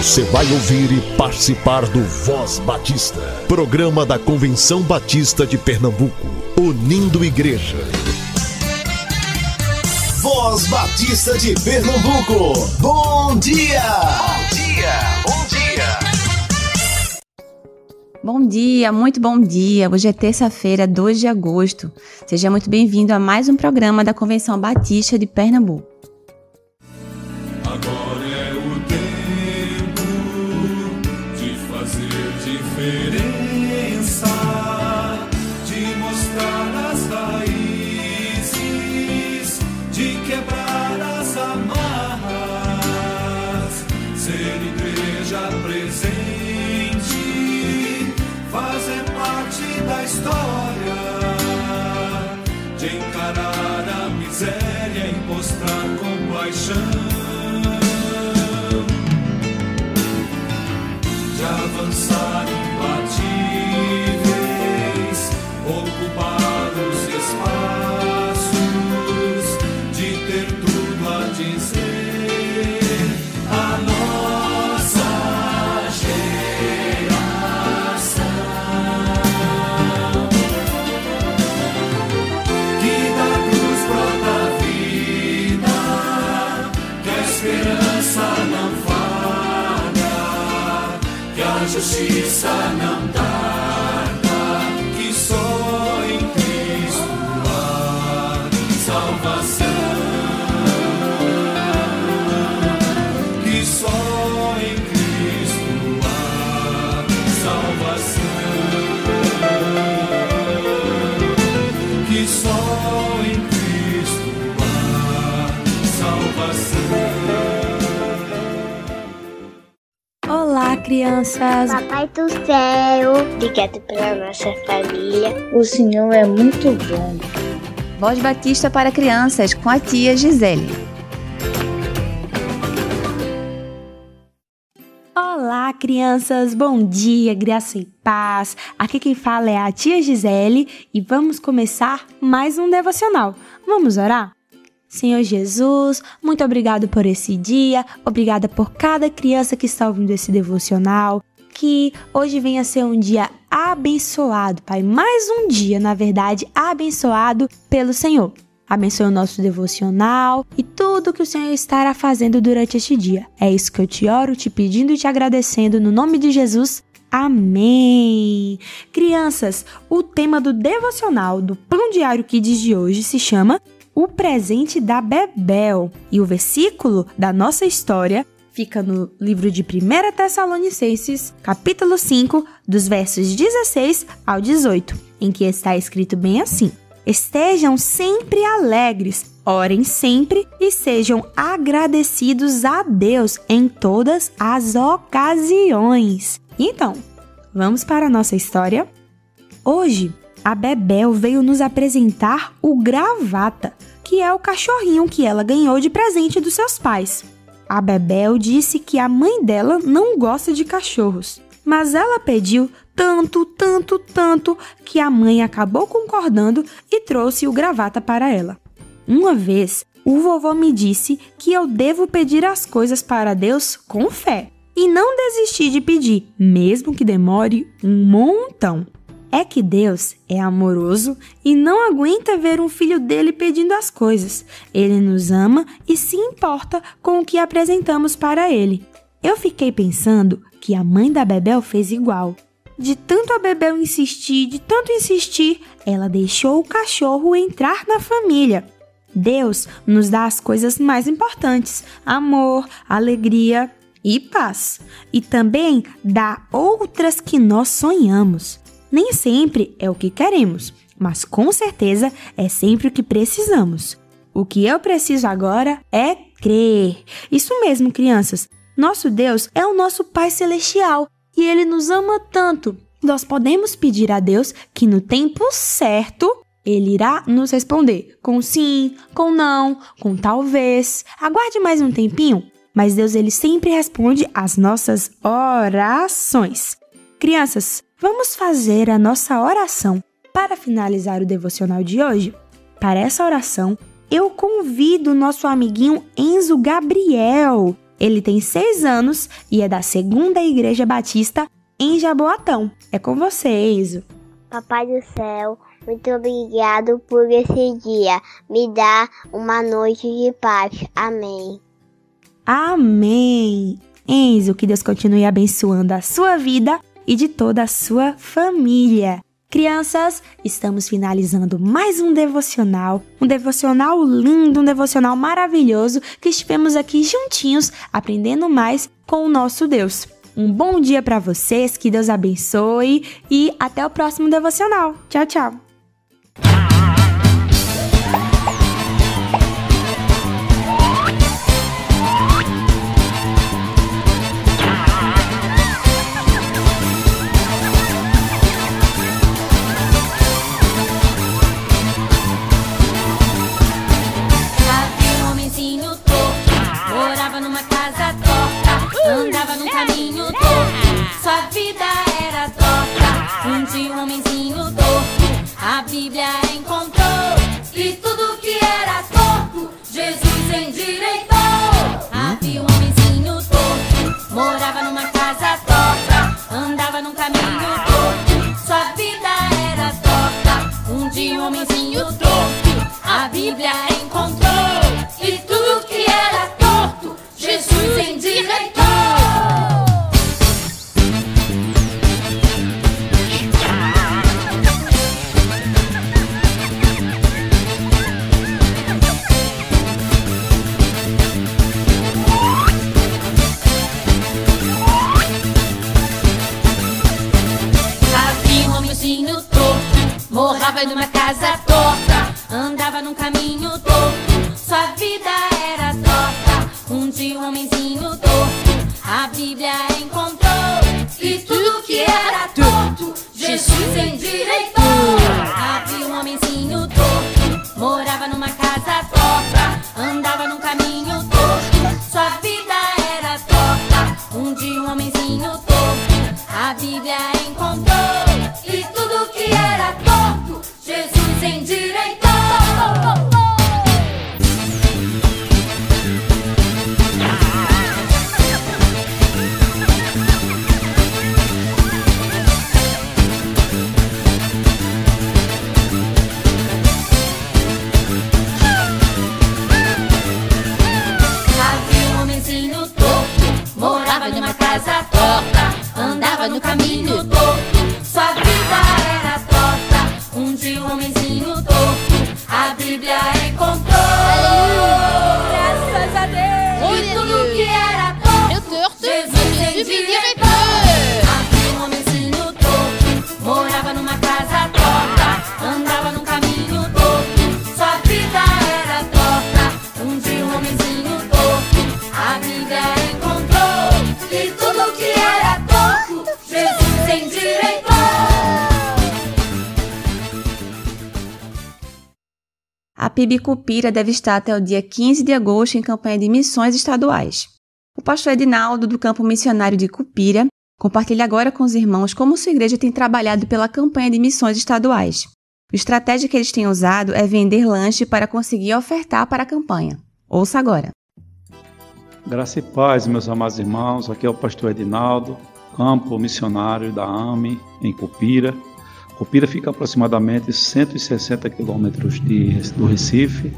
Você vai ouvir e participar do Voz Batista, programa da Convenção Batista de Pernambuco, unindo igreja. Voz Batista de Pernambuco, bom dia! Bom dia, bom dia! Bom dia, muito bom dia. Hoje é terça-feira, 2 de agosto. Seja muito bem-vindo a mais um programa da Convenção Batista de Pernambuco. Justiça não justiça crianças! Papai do céu, obrigado pela nossa família. O Senhor é muito bom. Voz Batista para crianças com a tia Gisele. Olá, crianças! Bom dia, graça e paz. Aqui quem fala é a tia Gisele e vamos começar mais um devocional. Vamos orar? Senhor Jesus, muito obrigado por esse dia, obrigada por cada criança que está ouvindo esse devocional. Que hoje venha ser um dia abençoado, Pai. Mais um dia, na verdade, abençoado pelo Senhor. Abençoe o nosso devocional e tudo que o Senhor estará fazendo durante este dia. É isso que eu te oro, te pedindo e te agradecendo no nome de Jesus. Amém! Crianças, o tema do devocional do Pão Diário Kids de hoje se chama o presente da Bebel. E o versículo da nossa história fica no livro de 1 Tessalonicenses, capítulo 5, dos versos 16 ao 18, em que está escrito bem assim: Estejam sempre alegres, orem sempre e sejam agradecidos a Deus em todas as ocasiões. Então, vamos para a nossa história? Hoje, a Bebel veio nos apresentar o gravata, que é o cachorrinho que ela ganhou de presente dos seus pais. A Bebel disse que a mãe dela não gosta de cachorros, mas ela pediu tanto, tanto, tanto que a mãe acabou concordando e trouxe o gravata para ela. Uma vez, o vovô me disse que eu devo pedir as coisas para Deus com fé e não desistir de pedir, mesmo que demore um montão é que Deus é amoroso e não aguenta ver um filho dele pedindo as coisas. Ele nos ama e se importa com o que apresentamos para ele. Eu fiquei pensando que a mãe da Bebel fez igual. De tanto a Bebel insistir, de tanto insistir, ela deixou o cachorro entrar na família. Deus nos dá as coisas mais importantes: amor, alegria e paz. E também dá outras que nós sonhamos. Nem sempre é o que queremos, mas com certeza é sempre o que precisamos. O que eu preciso agora é crer. Isso mesmo, crianças. Nosso Deus é o nosso Pai Celestial e Ele nos ama tanto. Nós podemos pedir a Deus que no tempo certo ele irá nos responder com sim, com não, com talvez. Aguarde mais um tempinho, mas Deus ele sempre responde às nossas orações. Crianças, Vamos fazer a nossa oração para finalizar o devocional de hoje. Para essa oração, eu convido o nosso amiguinho Enzo Gabriel. Ele tem seis anos e é da Segunda Igreja Batista em Jaboatão. É com você, Enzo. Papai do céu, muito obrigado por esse dia. Me dá uma noite de paz. Amém. Amém. Enzo, que Deus continue abençoando a sua vida e de toda a sua família. Crianças, estamos finalizando mais um devocional, um devocional lindo, um devocional maravilhoso que estivemos aqui juntinhos aprendendo mais com o nosso Deus. Um bom dia para vocês, que Deus abençoe e até o próximo devocional. Tchau, tchau. Numa casa torta, morava numa casa torta, andava no caminho torto, PIB Cupira deve estar até o dia 15 de agosto em campanha de missões estaduais. O pastor Edinaldo, do campo missionário de Cupira, compartilha agora com os irmãos como sua igreja tem trabalhado pela campanha de missões estaduais. A estratégia que eles têm usado é vender lanche para conseguir ofertar para a campanha. Ouça agora. Graça e paz, meus amados irmãos. Aqui é o pastor Edinaldo, campo missionário da AME em Cupira. Cupira fica aproximadamente 160 quilômetros do Recife.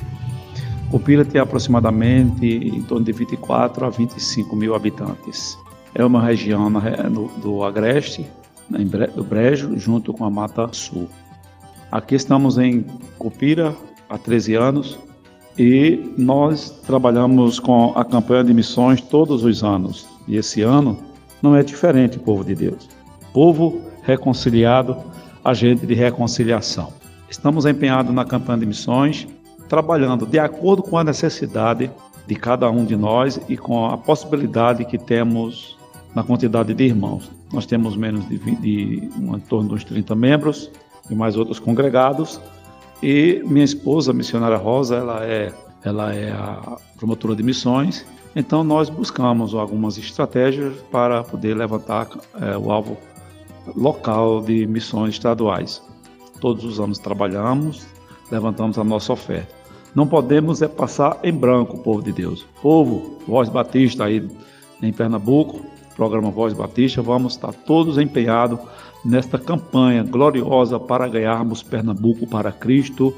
Cupira tem aproximadamente em torno de 24 a 25 mil habitantes. É uma região no- do Agreste, Bre- do Brejo, junto com a Mata Sul. Aqui estamos em Cupira há 13 anos e nós trabalhamos com a campanha de missões todos os anos. E esse ano não é diferente, povo de Deus. Povo reconciliado, agente de reconciliação. Estamos empenhados na campanha de missões, trabalhando de acordo com a necessidade de cada um de nós e com a possibilidade que temos na quantidade de irmãos. Nós temos menos de, 20, de um, em torno uns 30 membros e mais outros congregados. E minha esposa, a missionária Rosa, ela é, ela é a promotora de missões. Então nós buscamos algumas estratégias para poder levantar é, o alvo local de missões estaduais. Todos os anos trabalhamos, levantamos a nossa oferta. Não podemos é passar em branco, povo de Deus. Povo, Voz Batista aí em Pernambuco, programa Voz Batista, vamos estar todos empenhados nesta campanha gloriosa para ganharmos Pernambuco para Cristo,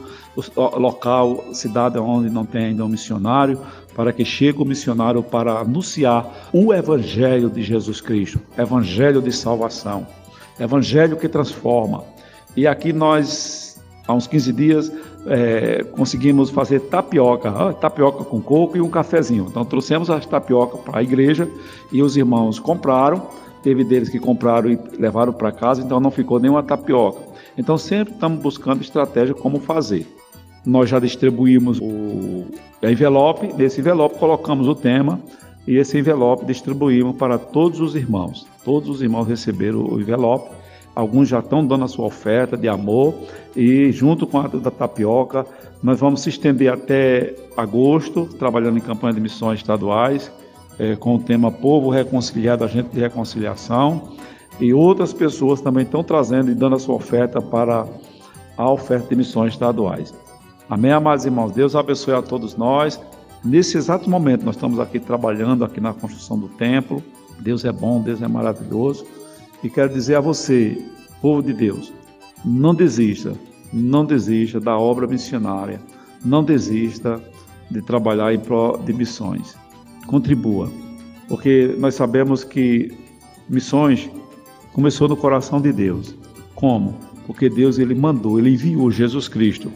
local, cidade onde não tem ainda um missionário, para que chegue o missionário para anunciar o Evangelho de Jesus Cristo, Evangelho de salvação, Evangelho que transforma. E aqui nós, há uns 15 dias, é, conseguimos fazer tapioca, tapioca com coco e um cafezinho. Então trouxemos as tapioca para a igreja e os irmãos compraram. Teve deles que compraram e levaram para casa, então não ficou nenhuma tapioca. Então sempre estamos buscando estratégia como fazer. Nós já distribuímos o envelope, nesse envelope colocamos o tema e esse envelope distribuímos para todos os irmãos. Todos os irmãos receberam o envelope. Alguns já estão dando a sua oferta de amor e junto com a da tapioca, nós vamos se estender até agosto, trabalhando em campanha de missões estaduais, é, com o tema Povo Reconciliado, Agente de Reconciliação. E outras pessoas também estão trazendo e dando a sua oferta para a oferta de missões estaduais. Amém, amados irmãos? Deus abençoe a todos nós. Nesse exato momento, nós estamos aqui trabalhando aqui na construção do templo. Deus é bom, Deus é maravilhoso. E quero dizer a você, povo de Deus, não desista, não desista da obra missionária, não desista de trabalhar em prol de missões. Contribua, porque nós sabemos que missões começou no coração de Deus. Como? Porque Deus ele mandou, ele enviou Jesus Cristo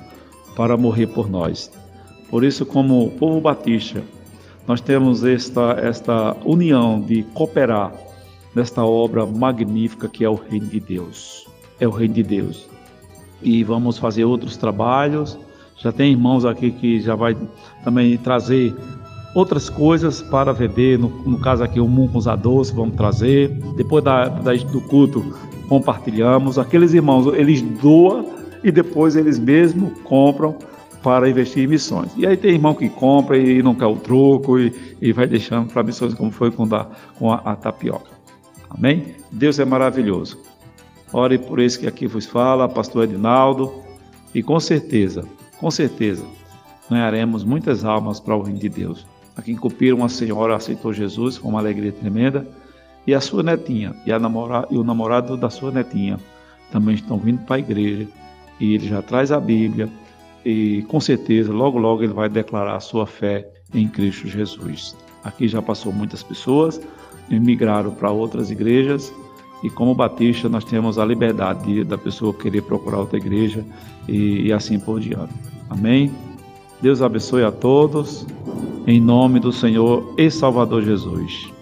para morrer por nós. Por isso, como povo batista, nós temos esta esta união de cooperar nesta obra magnífica que é o reino de Deus. É o reino de Deus. E vamos fazer outros trabalhos. Já tem irmãos aqui que já vai também trazer outras coisas para vender. No, no caso aqui, o Muncos Doce, vamos trazer. Depois da, da, do culto, compartilhamos. Aqueles irmãos, eles doam e depois eles mesmos compram para investir em missões. E aí tem irmão que compra e não quer o troco e, e vai deixando para missões, como foi com, da, com a, a tapioca. Amém? Deus é maravilhoso. Ore por esse que aqui vos fala, pastor Edinaldo, e com certeza, com certeza, ganharemos muitas almas para o reino de Deus. Aqui em Cupira, uma senhora aceitou Jesus com uma alegria tremenda, e a sua netinha e, a namora, e o namorado da sua netinha também estão vindo para a igreja, e ele já traz a Bíblia, e com certeza, logo, logo ele vai declarar a sua fé em Cristo Jesus. Aqui já passou muitas pessoas, migraram para outras igrejas e como batista nós temos a liberdade de, da pessoa querer procurar outra igreja e, e assim por diante. Amém? Deus abençoe a todos, em nome do Senhor e Salvador Jesus.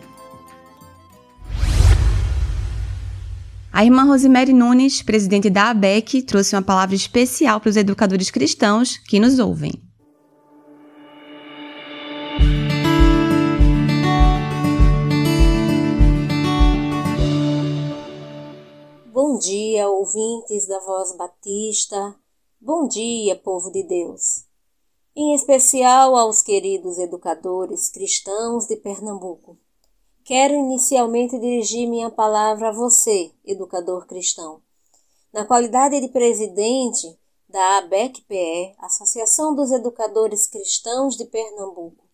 A irmã Rosemary Nunes, presidente da ABEC, trouxe uma palavra especial para os educadores cristãos que nos ouvem. Bom dia, ouvintes da Voz Batista. Bom dia, povo de Deus. Em especial aos queridos educadores cristãos de Pernambuco. Quero inicialmente dirigir minha palavra a você, educador cristão. Na qualidade de presidente da ABEC-PE, Associação dos Educadores Cristãos de Pernambuco,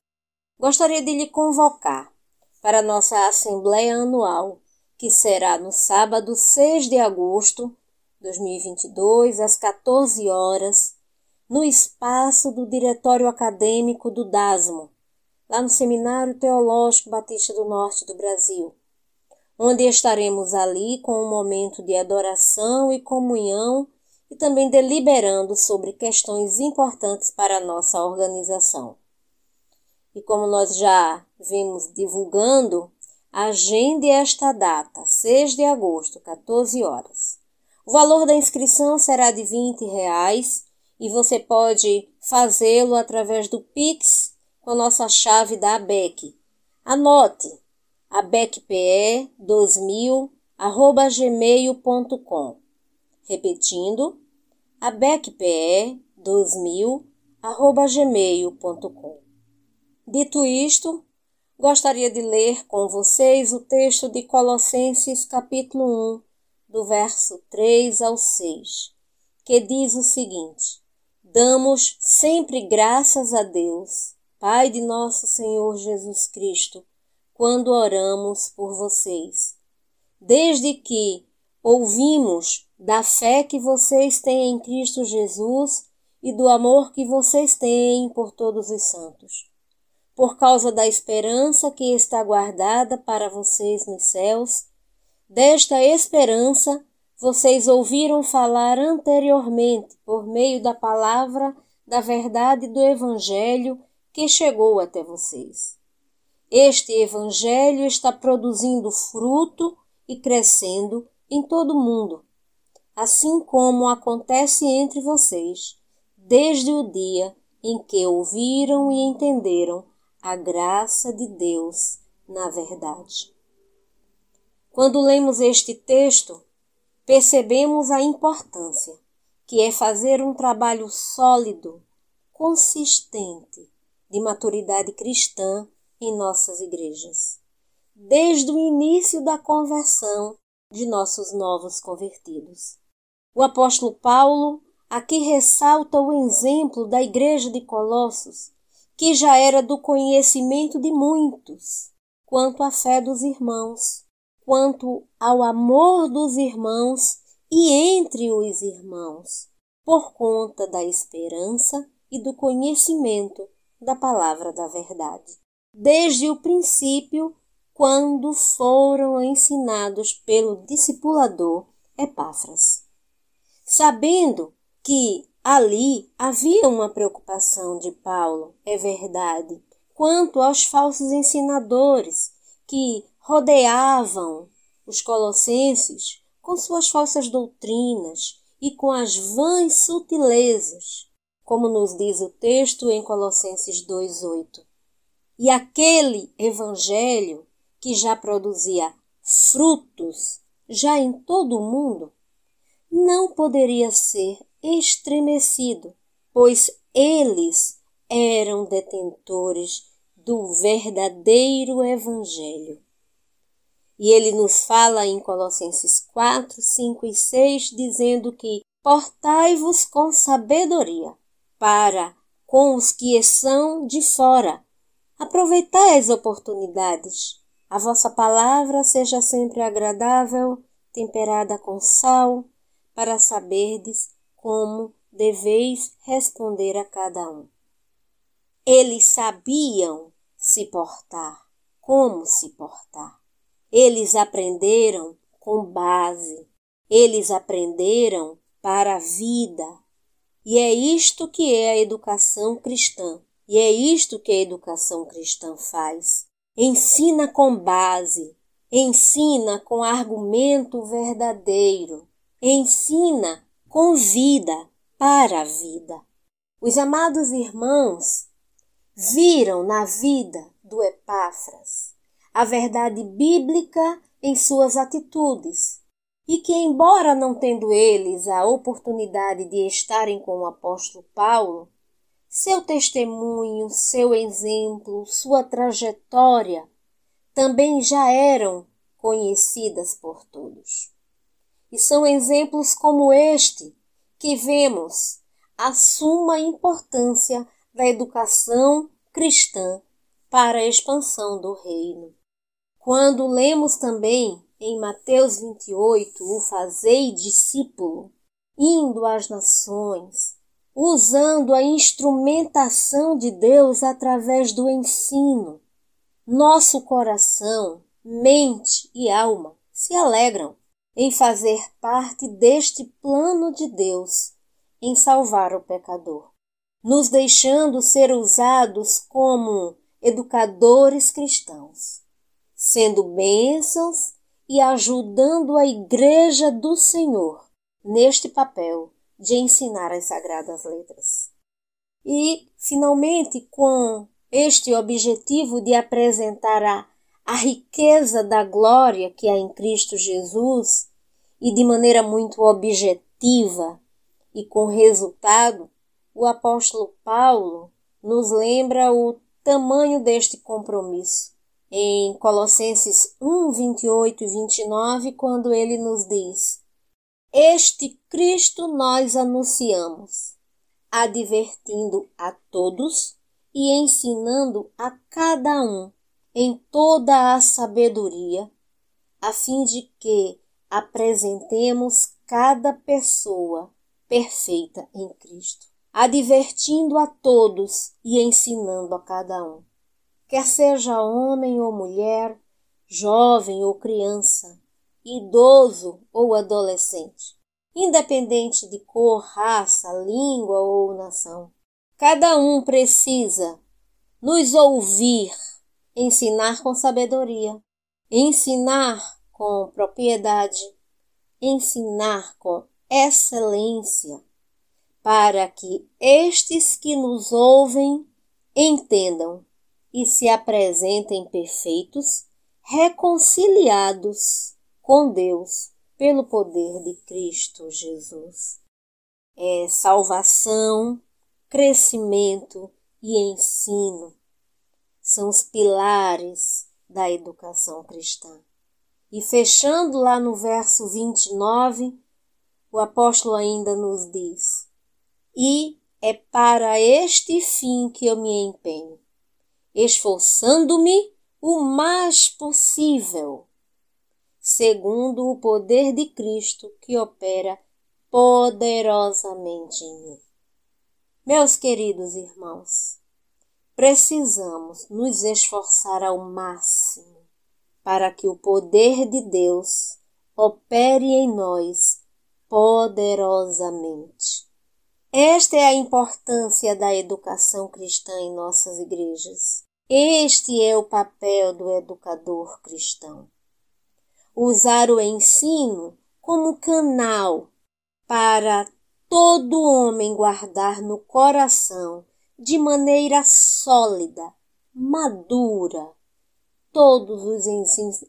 gostaria de lhe convocar para nossa Assembleia Anual que será no sábado 6 de agosto de 2022, às 14 horas, no espaço do Diretório Acadêmico do DASMO, lá no Seminário Teológico Batista do Norte do Brasil, onde estaremos ali com um momento de adoração e comunhão e também deliberando sobre questões importantes para a nossa organização. E como nós já vimos divulgando, Agende esta data, 6 de agosto, 14 horas. O valor da inscrição será de 20 reais e você pode fazê-lo através do Pix com a nossa chave da ABEC. Anote abecpe2000 arroba gmail.com Repetindo, abecpe2000 arroba gmail.com Dito isto, gostaria de ler com vocês o texto de Colossenses capítulo 1, do verso 3 ao 6, que diz o seguinte: Damos sempre graças a Deus, Pai de nosso Senhor Jesus Cristo, quando oramos por vocês. Desde que ouvimos da fé que vocês têm em Cristo Jesus e do amor que vocês têm por todos os santos. Por causa da esperança que está guardada para vocês nos céus, desta esperança vocês ouviram falar anteriormente por meio da palavra da verdade do Evangelho que chegou até vocês. Este Evangelho está produzindo fruto e crescendo em todo o mundo, assim como acontece entre vocês, desde o dia em que ouviram e entenderam a graça de Deus na verdade. Quando lemos este texto, percebemos a importância que é fazer um trabalho sólido, consistente de maturidade cristã em nossas igrejas, desde o início da conversão de nossos novos convertidos. O apóstolo Paulo aqui ressalta o exemplo da igreja de Colossos, que já era do conhecimento de muitos, quanto à fé dos irmãos, quanto ao amor dos irmãos e entre os irmãos, por conta da esperança e do conhecimento da palavra da verdade. Desde o princípio quando foram ensinados pelo discipulador Epáfras. Sabendo que ali havia uma preocupação de Paulo, é verdade, quanto aos falsos ensinadores que rodeavam os colossenses com suas falsas doutrinas e com as vãs sutilezas, como nos diz o texto em Colossenses 2:8. E aquele evangelho que já produzia frutos já em todo o mundo, não poderia ser estremecido, pois eles eram detentores do verdadeiro Evangelho. E ele nos fala em Colossenses 4, 5 e 6, dizendo que portai-vos com sabedoria para com os que são de fora. Aproveitai as oportunidades a vossa palavra seja sempre agradável, temperada com sal, para saberdes como deveis responder a cada um. Eles sabiam se portar, como se portar. Eles aprenderam com base, eles aprenderam para a vida. E é isto que é a educação cristã. E é isto que a educação cristã faz ensina com base, ensina com argumento verdadeiro, ensina com vida para a vida. Os amados irmãos viram na vida do Epáfras a verdade bíblica em suas atitudes e que, embora não tendo eles a oportunidade de estarem com o apóstolo Paulo, seu testemunho, seu exemplo, sua trajetória também já eram conhecidas por todos. E são exemplos como este que vemos a suma importância da educação cristã para a expansão do reino. Quando lemos também em Mateus 28 o fazei discípulo, indo às nações, usando a instrumentação de Deus através do ensino. Nosso coração, mente e alma se alegram em fazer parte deste plano de Deus em salvar o pecador, nos deixando ser usados como educadores cristãos, sendo bênçãos e ajudando a Igreja do Senhor neste papel de ensinar as sagradas letras. E, finalmente, com este objetivo de apresentar a, a riqueza da glória que há em Cristo Jesus e de maneira muito objetiva e com resultado, o apóstolo Paulo nos lembra o tamanho deste compromisso em Colossenses 1, 28 e 29, quando ele nos diz: este Cristo nós anunciamos, advertindo a todos e ensinando a cada um em toda a sabedoria, a fim de que apresentemos cada pessoa perfeita em Cristo, advertindo a todos e ensinando a cada um, quer seja homem ou mulher, jovem ou criança, idoso ou adolescente, independente de cor, raça, língua ou nação. Cada um precisa nos ouvir, ensinar com sabedoria, ensinar com propriedade, ensinar com excelência, para que estes que nos ouvem entendam e se apresentem perfeitos, reconciliados com Deus pelo poder de Cristo Jesus. É salvação, crescimento e ensino são os pilares da educação cristã. E fechando lá no verso 29, o apóstolo ainda nos diz: E é para este fim que eu me empenho, esforçando-me o mais possível, segundo o poder de Cristo que opera poderosamente em mim. Meus queridos irmãos, precisamos nos esforçar ao máximo para que o poder de Deus opere em nós poderosamente. Esta é a importância da educação cristã em nossas igrejas. Este é o papel do educador cristão. Usar o ensino como canal para todo homem guardar no coração de maneira sólida, madura, todos os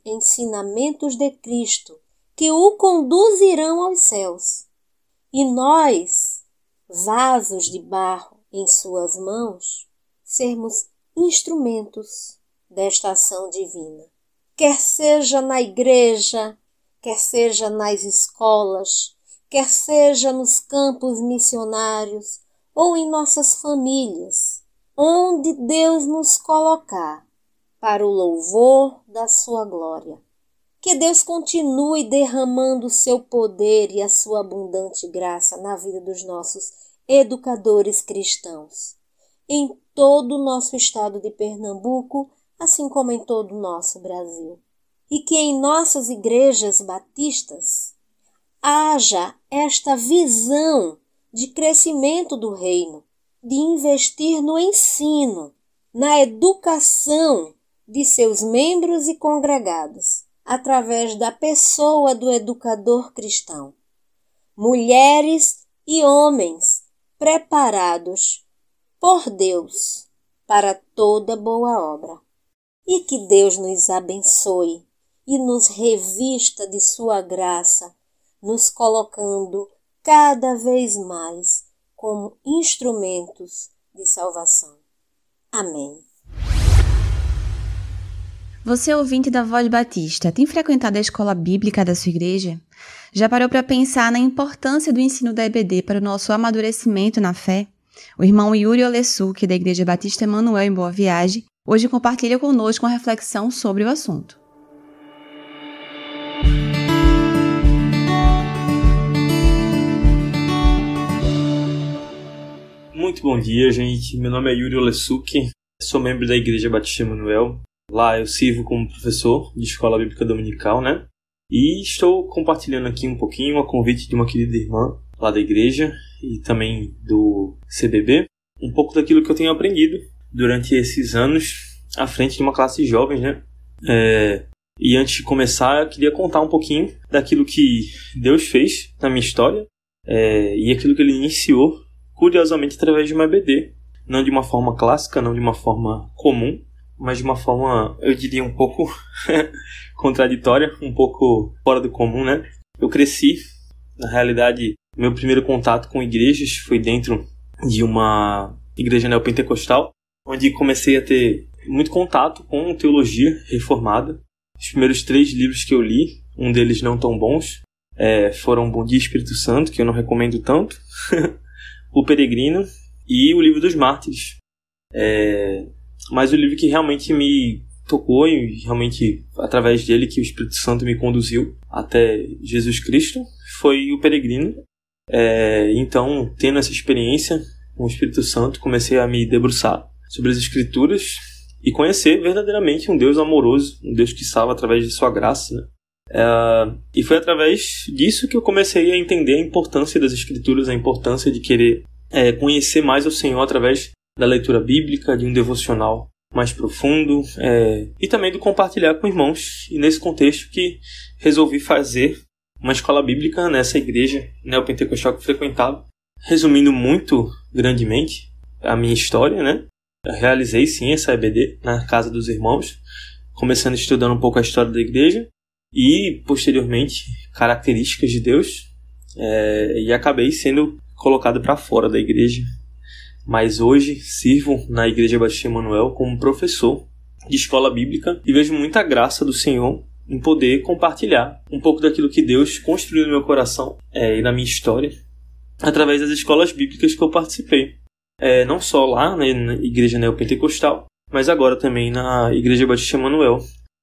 ensinamentos de Cristo que o conduzirão aos céus. E nós, vasos de barro em suas mãos, sermos instrumentos desta ação divina. Quer seja na igreja, quer seja nas escolas, quer seja nos campos missionários ou em nossas famílias, onde Deus nos colocar para o louvor da sua glória. Que Deus continue derramando o seu poder e a sua abundante graça na vida dos nossos educadores cristãos, em todo o nosso estado de Pernambuco, assim como em todo o nosso Brasil. E que em nossas igrejas batistas haja esta visão de crescimento do reino, de investir no ensino, na educação de seus membros e congregados, através da pessoa do educador cristão. Mulheres e homens preparados por Deus para toda boa obra. E que Deus nos abençoe e nos revista de sua graça, nos colocando cada vez mais como instrumentos de salvação. Amém. Você, ouvinte da Voz Batista, tem frequentado a escola bíblica da sua igreja? Já parou para pensar na importância do ensino da EBD para o nosso amadurecimento na fé? O irmão Yuri Olessuki, da Igreja Batista Emanuel em Boa Viagem, hoje compartilha conosco uma reflexão sobre o assunto. Muito bom dia, gente. Meu nome é Yuri Olessuki, sou membro da Igreja Batista Emanuel Lá eu sirvo como professor de escola bíblica dominical, né? E estou compartilhando aqui um pouquinho a convite de uma querida irmã lá da igreja e também do CBB, um pouco daquilo que eu tenho aprendido durante esses anos à frente de uma classe de jovens, né? É, e antes de começar, eu queria contar um pouquinho daquilo que Deus fez na minha história é, e aquilo que Ele iniciou, curiosamente, através de uma EBD. Não de uma forma clássica, não de uma forma comum, mas de uma forma, eu diria, um pouco contraditória, um pouco fora do comum, né? Eu cresci, na realidade, meu primeiro contato com igrejas foi dentro de uma igreja neopentecostal, onde comecei a ter muito contato com teologia reformada. Os primeiros três livros que eu li, um deles não tão bons, é, foram Bom Dia Espírito Santo, que eu não recomendo tanto, O Peregrino e o Livro dos Mártires. É, mas o livro que realmente me tocou e realmente através dele que o Espírito Santo me conduziu até Jesus Cristo foi o Peregrino. É, então, tendo essa experiência com o Espírito Santo, comecei a me debruçar sobre as Escrituras e conhecer verdadeiramente um Deus amoroso, um Deus que salva através de Sua graça. Né? É, e foi através disso que eu comecei a entender a importância das Escrituras, a importância de querer é, conhecer mais o Senhor através da leitura bíblica, de um devocional mais profundo é, e também do compartilhar com irmãos. E nesse contexto que resolvi fazer uma escola bíblica nessa igreja neopentecostal que frequentava. Resumindo muito grandemente a minha história, né? Eu realizei sim essa EBD na casa dos irmãos, começando estudando um pouco a história da igreja e posteriormente características de Deus é, e acabei sendo colocado para fora da igreja mas hoje sirvo na Igreja Batista Emanuel como professor de escola bíblica e vejo muita graça do Senhor em poder compartilhar um pouco daquilo que Deus construiu no meu coração é, e na minha história através das escolas bíblicas que eu participei. É, não só lá né, na Igreja Neopentecostal, mas agora também na Igreja Batista Emanuel.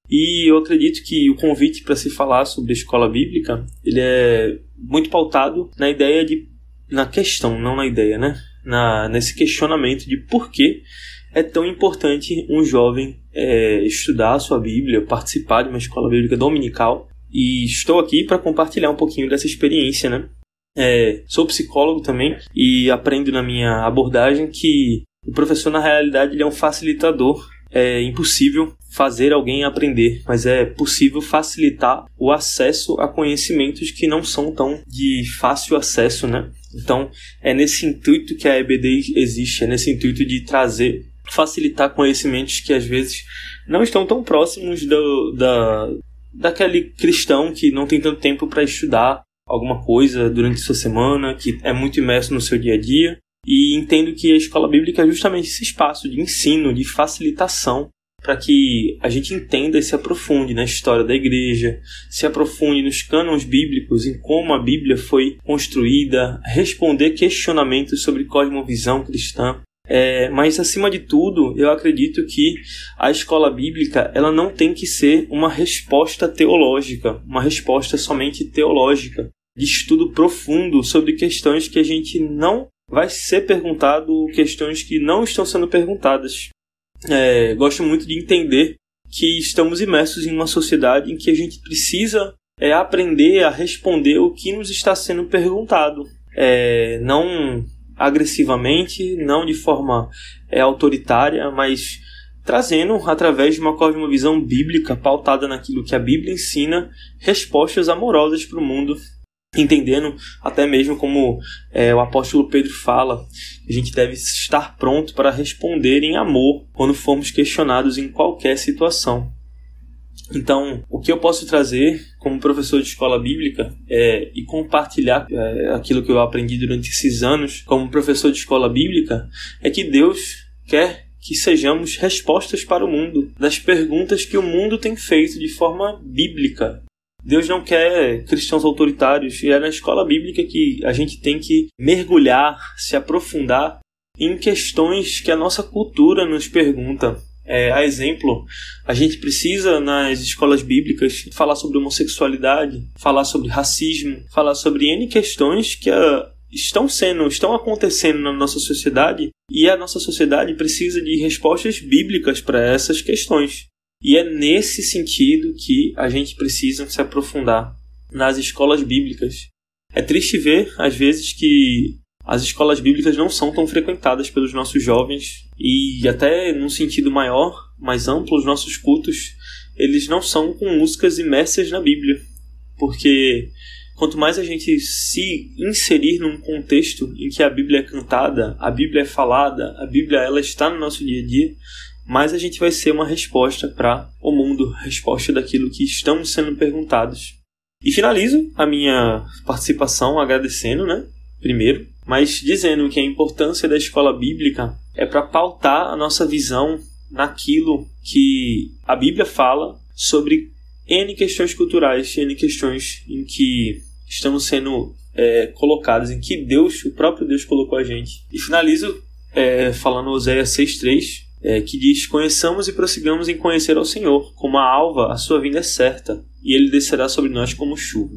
E eu acredito que o convite para se falar sobre a escola bíblica ele é muito pautado na ideia de na questão, não na ideia, né? Na, nesse questionamento de por que é tão importante um jovem é, estudar a sua Bíblia, participar de uma escola bíblica dominical. E estou aqui para compartilhar um pouquinho dessa experiência, né? É, sou psicólogo também e aprendo na minha abordagem que o professor, na realidade, ele é um facilitador. É impossível fazer alguém aprender, mas é possível facilitar o acesso a conhecimentos que não são tão de fácil acesso, né? Então, é nesse intuito que a EBD existe, é nesse intuito de trazer, facilitar conhecimentos que às vezes não estão tão próximos do, da, daquele cristão que não tem tanto tempo para estudar alguma coisa durante sua semana, que é muito imerso no seu dia a dia. E entendo que a escola bíblica é justamente esse espaço de ensino, de facilitação para que a gente entenda e se aprofunde na história da igreja, se aprofunde nos cânones bíblicos, em como a Bíblia foi construída, responder questionamentos sobre cosmovisão cristã. É, mas acima de tudo, eu acredito que a escola bíblica ela não tem que ser uma resposta teológica, uma resposta somente teológica, de estudo profundo sobre questões que a gente não vai ser perguntado, questões que não estão sendo perguntadas é, gosto muito de entender que estamos imersos em uma sociedade em que a gente precisa é, aprender a responder o que nos está sendo perguntado. É, não agressivamente, não de forma é, autoritária, mas trazendo, através de uma cosmovisão bíblica pautada naquilo que a Bíblia ensina, respostas amorosas para o mundo entendendo até mesmo como é, o apóstolo Pedro fala, a gente deve estar pronto para responder em amor quando formos questionados em qualquer situação. Então, o que eu posso trazer como professor de escola bíblica é, e compartilhar é, aquilo que eu aprendi durante esses anos como professor de escola bíblica é que Deus quer que sejamos respostas para o mundo das perguntas que o mundo tem feito de forma bíblica, Deus não quer cristãos autoritários e é na escola bíblica que a gente tem que mergulhar, se aprofundar em questões que a nossa cultura nos pergunta. É, a exemplo, a gente precisa nas escolas bíblicas falar sobre homossexualidade, falar sobre racismo, falar sobre N questões que uh, estão sendo, estão acontecendo na nossa sociedade e a nossa sociedade precisa de respostas bíblicas para essas questões. E é nesse sentido que a gente precisa se aprofundar nas escolas bíblicas. É triste ver, às vezes, que as escolas bíblicas não são tão frequentadas pelos nossos jovens e até num sentido maior, mais amplo, os nossos cultos, eles não são com músicas imersas na Bíblia. Porque quanto mais a gente se inserir num contexto em que a Bíblia é cantada, a Bíblia é falada, a Bíblia ela está no nosso dia a dia, mas a gente vai ser uma resposta para o mundo, resposta daquilo que estamos sendo perguntados. E finalizo a minha participação agradecendo, né? Primeiro, mas dizendo que a importância da escola bíblica é para pautar a nossa visão naquilo que a Bíblia fala sobre N questões culturais, N questões em que estamos sendo é, colocados, em que Deus, o próprio Deus, colocou a gente. E finalizo é, falando Oséias 6,3, é, que diz: Conheçamos e prossigamos em conhecer ao Senhor. Como a alva, a sua vinda é certa, e ele descerá sobre nós como chuva.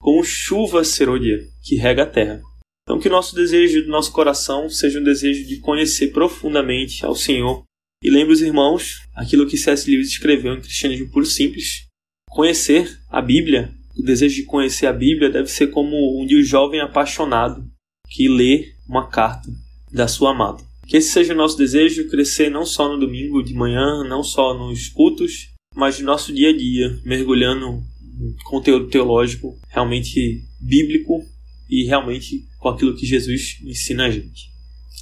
Como chuva serôdia, que rega a terra. Então, que o nosso desejo do nosso coração seja um desejo de conhecer profundamente ao Senhor. E lembre os irmãos aquilo que C.S. Lewis escreveu em Cristianismo Puro Simples. Conhecer a Bíblia, o desejo de conhecer a Bíblia deve ser como um de um jovem apaixonado que lê uma carta da sua amada. Que esse seja o nosso desejo, crescer não só no domingo de manhã, não só nos cultos, mas no nosso dia a dia, mergulhando em conteúdo teológico realmente bíblico e realmente com aquilo que Jesus ensina a gente.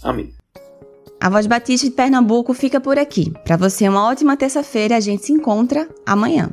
Amém. A Voz Batista de Pernambuco fica por aqui. Para você, uma ótima terça-feira. A gente se encontra amanhã.